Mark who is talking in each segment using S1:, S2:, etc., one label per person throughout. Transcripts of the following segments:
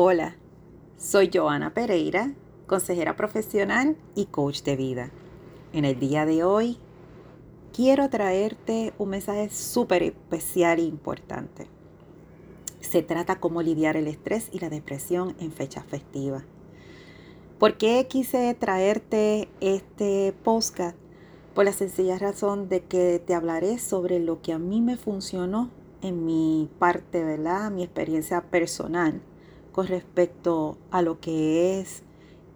S1: Hola, soy Joana Pereira, consejera profesional y coach de vida. En el día de hoy quiero traerte un mensaje súper especial e importante. Se trata cómo lidiar el estrés y la depresión en fechas festivas. ¿Por qué quise traerte este podcast? Por la sencilla razón de que te hablaré sobre lo que a mí me funcionó en mi parte, ¿verdad? Mi experiencia personal con respecto a lo que es,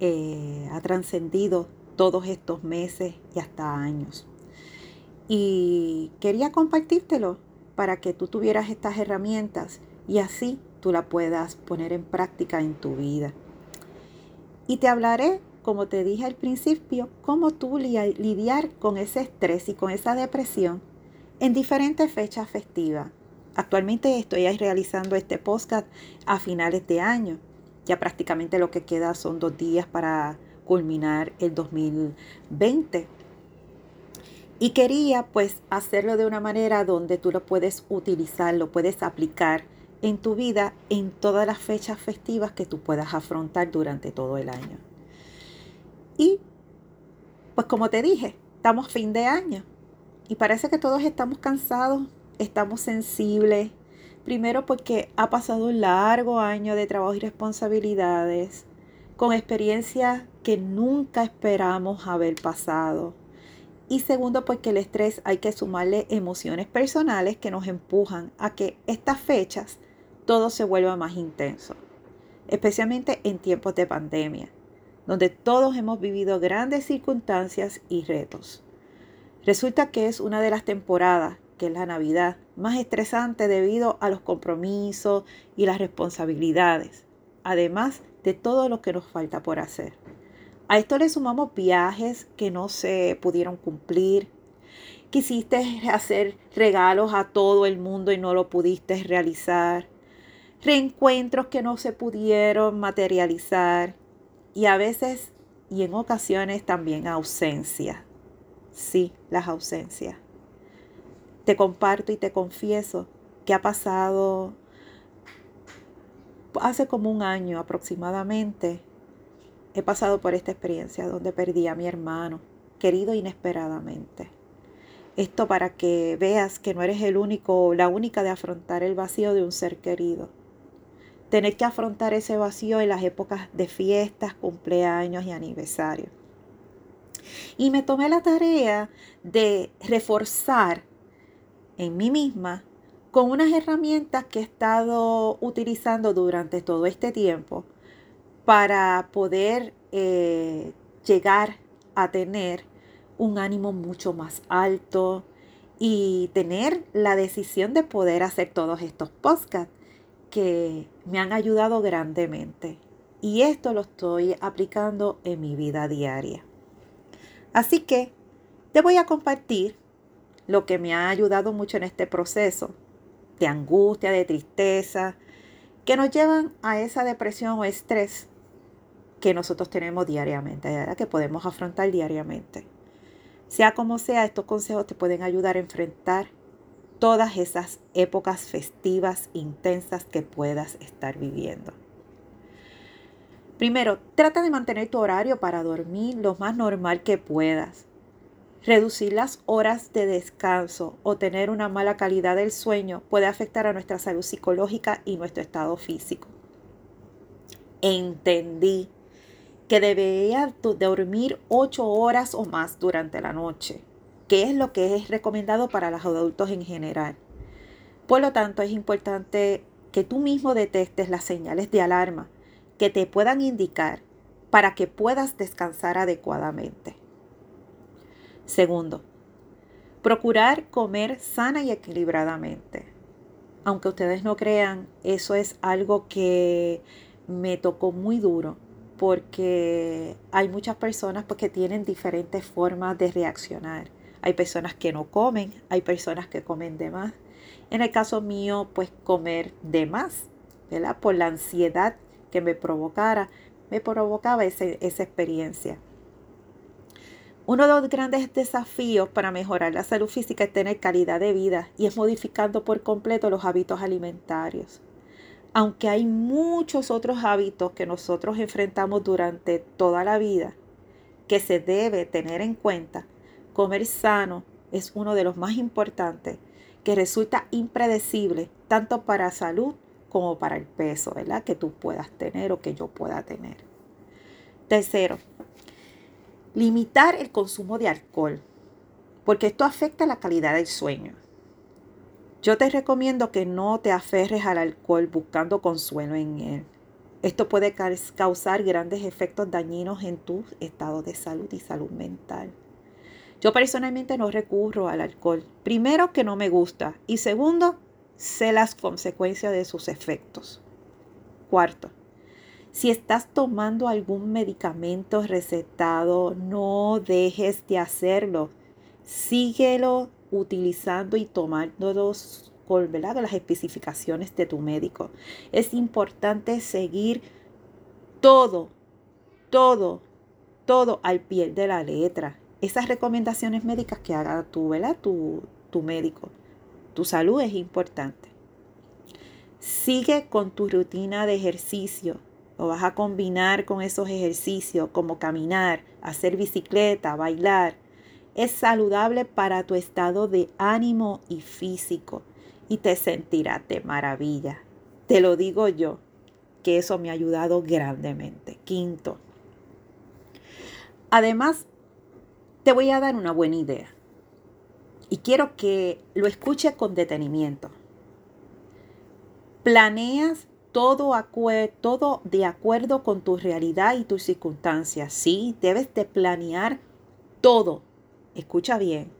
S1: eh, ha trascendido todos estos meses y hasta años. Y quería compartírtelo para que tú tuvieras estas herramientas y así tú la puedas poner en práctica en tu vida. Y te hablaré, como te dije al principio, cómo tú lidiar con ese estrés y con esa depresión en diferentes fechas festivas Actualmente estoy realizando este podcast a finales de año. Ya prácticamente lo que queda son dos días para culminar el 2020. Y quería pues hacerlo de una manera donde tú lo puedes utilizar, lo puedes aplicar en tu vida en todas las fechas festivas que tú puedas afrontar durante todo el año. Y pues como te dije, estamos fin de año y parece que todos estamos cansados estamos sensibles. Primero porque ha pasado un largo año de trabajo y responsabilidades, con experiencias que nunca esperamos haber pasado. Y segundo porque el estrés hay que sumarle emociones personales que nos empujan a que estas fechas todo se vuelva más intenso, especialmente en tiempos de pandemia, donde todos hemos vivido grandes circunstancias y retos. Resulta que es una de las temporadas que es la Navidad, más estresante debido a los compromisos y las responsabilidades, además de todo lo que nos falta por hacer. A esto le sumamos viajes que no se pudieron cumplir. Quisiste hacer regalos a todo el mundo y no lo pudiste realizar. Reencuentros que no se pudieron materializar. Y a veces y en ocasiones también ausencias. Sí, las ausencias te comparto y te confieso que ha pasado hace como un año aproximadamente. He pasado por esta experiencia donde perdí a mi hermano, querido inesperadamente. Esto para que veas que no eres el único o la única de afrontar el vacío de un ser querido. Tener que afrontar ese vacío en las épocas de fiestas, cumpleaños y aniversarios. Y me tomé la tarea de reforzar en mí misma con unas herramientas que he estado utilizando durante todo este tiempo para poder eh, llegar a tener un ánimo mucho más alto y tener la decisión de poder hacer todos estos podcasts que me han ayudado grandemente. Y esto lo estoy aplicando en mi vida diaria. Así que te voy a compartir lo que me ha ayudado mucho en este proceso de angustia, de tristeza, que nos llevan a esa depresión o estrés que nosotros tenemos diariamente, que podemos afrontar diariamente. Sea como sea, estos consejos te pueden ayudar a enfrentar todas esas épocas festivas intensas que puedas estar viviendo. Primero, trata de mantener tu horario para dormir lo más normal que puedas. Reducir las horas de descanso o tener una mala calidad del sueño puede afectar a nuestra salud psicológica y nuestro estado físico. Entendí que debería dormir 8 horas o más durante la noche, que es lo que es recomendado para los adultos en general. Por lo tanto, es importante que tú mismo detectes las señales de alarma que te puedan indicar para que puedas descansar adecuadamente. Segundo, procurar comer sana y equilibradamente. Aunque ustedes no crean, eso es algo que me tocó muy duro porque hay muchas personas pues, que tienen diferentes formas de reaccionar. Hay personas que no comen, hay personas que comen de más. En el caso mío, pues comer de más, ¿verdad? Por la ansiedad que me provocara, me provocaba esa experiencia. Uno de los grandes desafíos para mejorar la salud física es tener calidad de vida y es modificando por completo los hábitos alimentarios. aunque hay muchos otros hábitos que nosotros enfrentamos durante toda la vida que se debe tener en cuenta, comer sano es uno de los más importantes que resulta impredecible tanto para salud como para el peso, ¿verdad? Que tú puedas tener o que yo pueda tener. Tercero, limitar el consumo de alcohol, porque esto afecta la calidad del sueño. Yo te recomiendo que no te aferres al alcohol buscando consuelo en él. Esto puede causar grandes efectos dañinos en tu estado de salud y salud mental. Yo personalmente no recurro al alcohol. Primero que no me gusta y segundo, sé las consecuencias de sus efectos. Cuarto, si estás tomando algún medicamento recetado, no dejes de hacerlo. Síguelo utilizando y tomándolos con las especificaciones de tu médico. Es importante seguir todo, todo, todo al pie de la letra. Esas recomendaciones médicas que haga tu, ¿verdad? Tu, tu médico. Tu salud es importante. Sigue con tu rutina de ejercicio. O vas a combinar con esos ejercicios como caminar, hacer bicicleta, bailar, es saludable para tu estado de ánimo y físico y te sentirás de maravilla. Te lo digo yo, que eso me ha ayudado grandemente. Quinto, además, te voy a dar una buena idea y quiero que lo escuches con detenimiento. Planeas todo, todo de acuerdo con tu realidad y tus circunstancias. Sí, debes de planear todo escucha bien,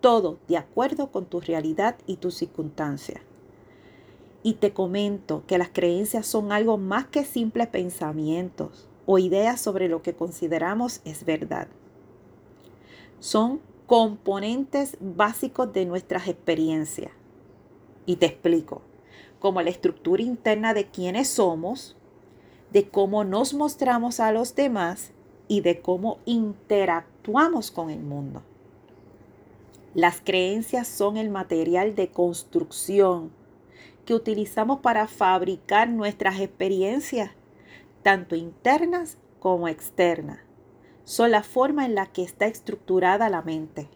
S1: todo de acuerdo con tu realidad y tus circunstancias. Y te comento que las creencias son algo más que simples pensamientos o ideas sobre lo que consideramos es verdad. Son componentes básicos de nuestras experiencias. Y te explico, como la estructura interna de quiénes somos, de cómo nos mostramos a los demás y de cómo interactuamos con el mundo. Las creencias son el material de construcción que utilizamos para fabricar nuestras experiencias, tanto internas como externas. Son la forma en la que está estructurada la mente.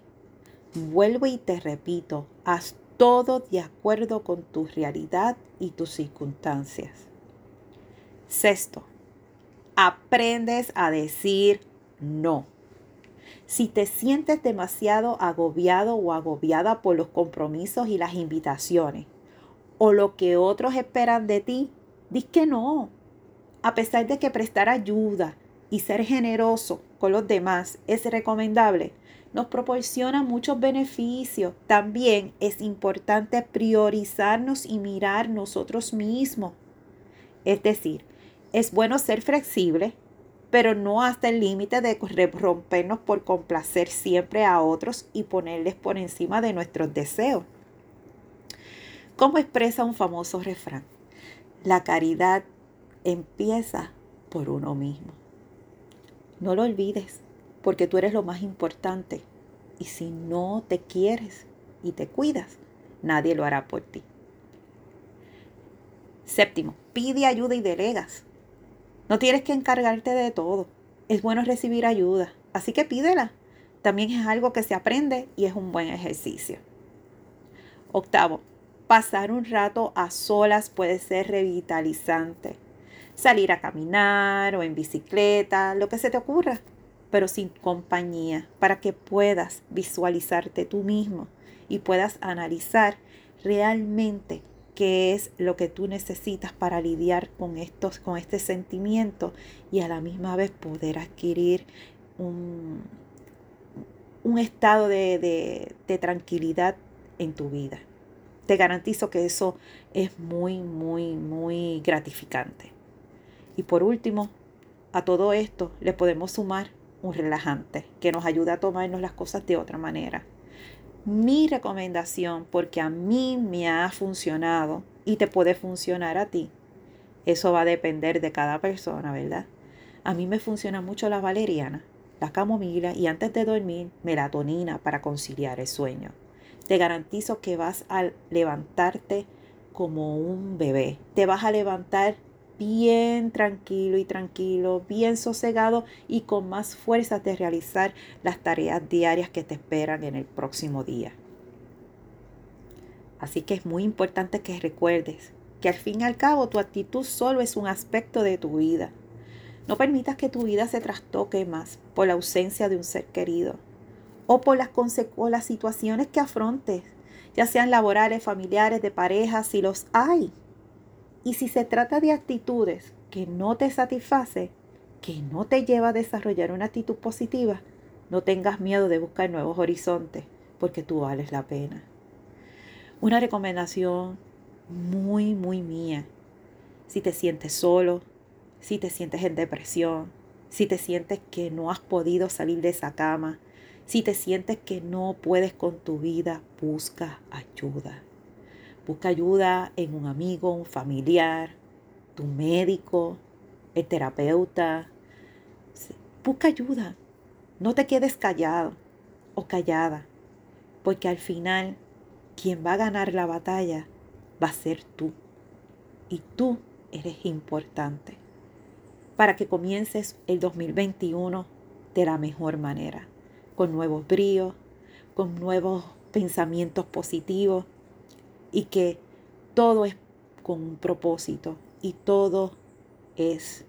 S1: Vuelvo y te repito, haz todo de acuerdo con tu realidad y tus circunstancias. Sexto, aprendes a decir no. Si te sientes demasiado agobiado o agobiada por los compromisos y las invitaciones, o lo que otros esperan de ti, di que no. A pesar de que prestar ayuda y ser generoso con los demás es recomendable, nos proporciona muchos beneficios. También es importante priorizarnos y mirar nosotros mismos. Es decir, es bueno ser flexible, pero no hasta el límite de rompernos por complacer siempre a otros y ponerles por encima de nuestros deseos. Como expresa un famoso refrán, la caridad empieza por uno mismo. No lo olvides, porque tú eres lo más importante. Y si no te quieres y te cuidas, nadie lo hará por ti. Séptimo, pide ayuda y delegas. No tienes que encargarte de todo. Es bueno recibir ayuda, así que pídela. También es algo que se aprende y es un buen ejercicio. Octavo, pasar un rato a solas puede ser revitalizante. Salir a caminar o en bicicleta, lo que se te ocurra, pero sin compañía, para que puedas visualizarte tú mismo y puedas analizar realmente qué es lo que tú necesitas para lidiar con, estos, con este sentimiento y a la misma vez poder adquirir un, un estado de, de tranquilidad en tu vida. Te garantizo que eso es muy, muy, muy gratificante. Y por último, a todo esto le podemos sumar un relajante que nos ayuda a tomarnos las cosas de otra manera mi recomendación porque a mí me ha funcionado y te puede funcionar a ti. Eso va a depender de cada persona, ¿verdad? A mí me funciona mucho la valeriana, la camomila y antes de dormir, melatonina para conciliar el sueño. Te garantizo que vas a levantarte como un bebé. Te vas a levantar bien tranquilo y tranquilo, bien sosegado y con más fuerza de realizar las tareas diarias que te esperan en el próximo día. Así que es muy importante que recuerdes que al fin y al cabo tu actitud solo es un aspecto de tu vida. No permitas que tu vida se trastoque más por la ausencia de un ser querido o por las, o las situaciones que afrontes, ya sean laborales, familiares, de pareja, si los hay. Y si se trata de actitudes que no te satisface, que no te lleva a desarrollar una actitud positiva, no tengas miedo de buscar nuevos horizontes, porque tú vales la pena. Una recomendación muy, muy mía. Si te sientes solo, si te sientes en depresión, si te sientes que no has podido salir de esa cama, si te sientes que no puedes con tu vida, busca ayuda. Busca ayuda en un amigo, un familiar, tu médico, el terapeuta. Busca ayuda. No te quedes callado o callada, porque al final quien va a ganar la batalla va a ser tú. Y tú eres importante para que comiences el 2021 de la mejor manera, con nuevos bríos, con nuevos pensamientos positivos y que todo es con un propósito y todo es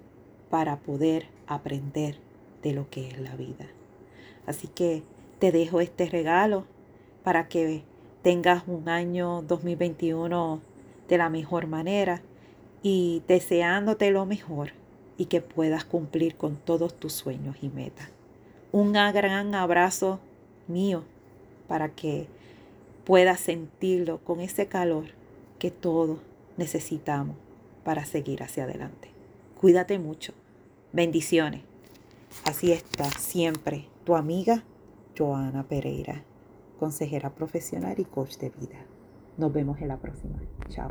S1: para poder aprender de lo que es la vida. Así que te dejo este regalo para que tengas un año 2021 de la mejor manera y deseándote lo mejor y que puedas cumplir con todos tus sueños y metas. Un gran abrazo mío para que puedas sentirlo con ese calor que todos necesitamos para seguir hacia adelante. Cuídate mucho. Bendiciones. Así está siempre tu amiga Joana Pereira, consejera profesional y coach de vida. Nos vemos en la próxima. Chao.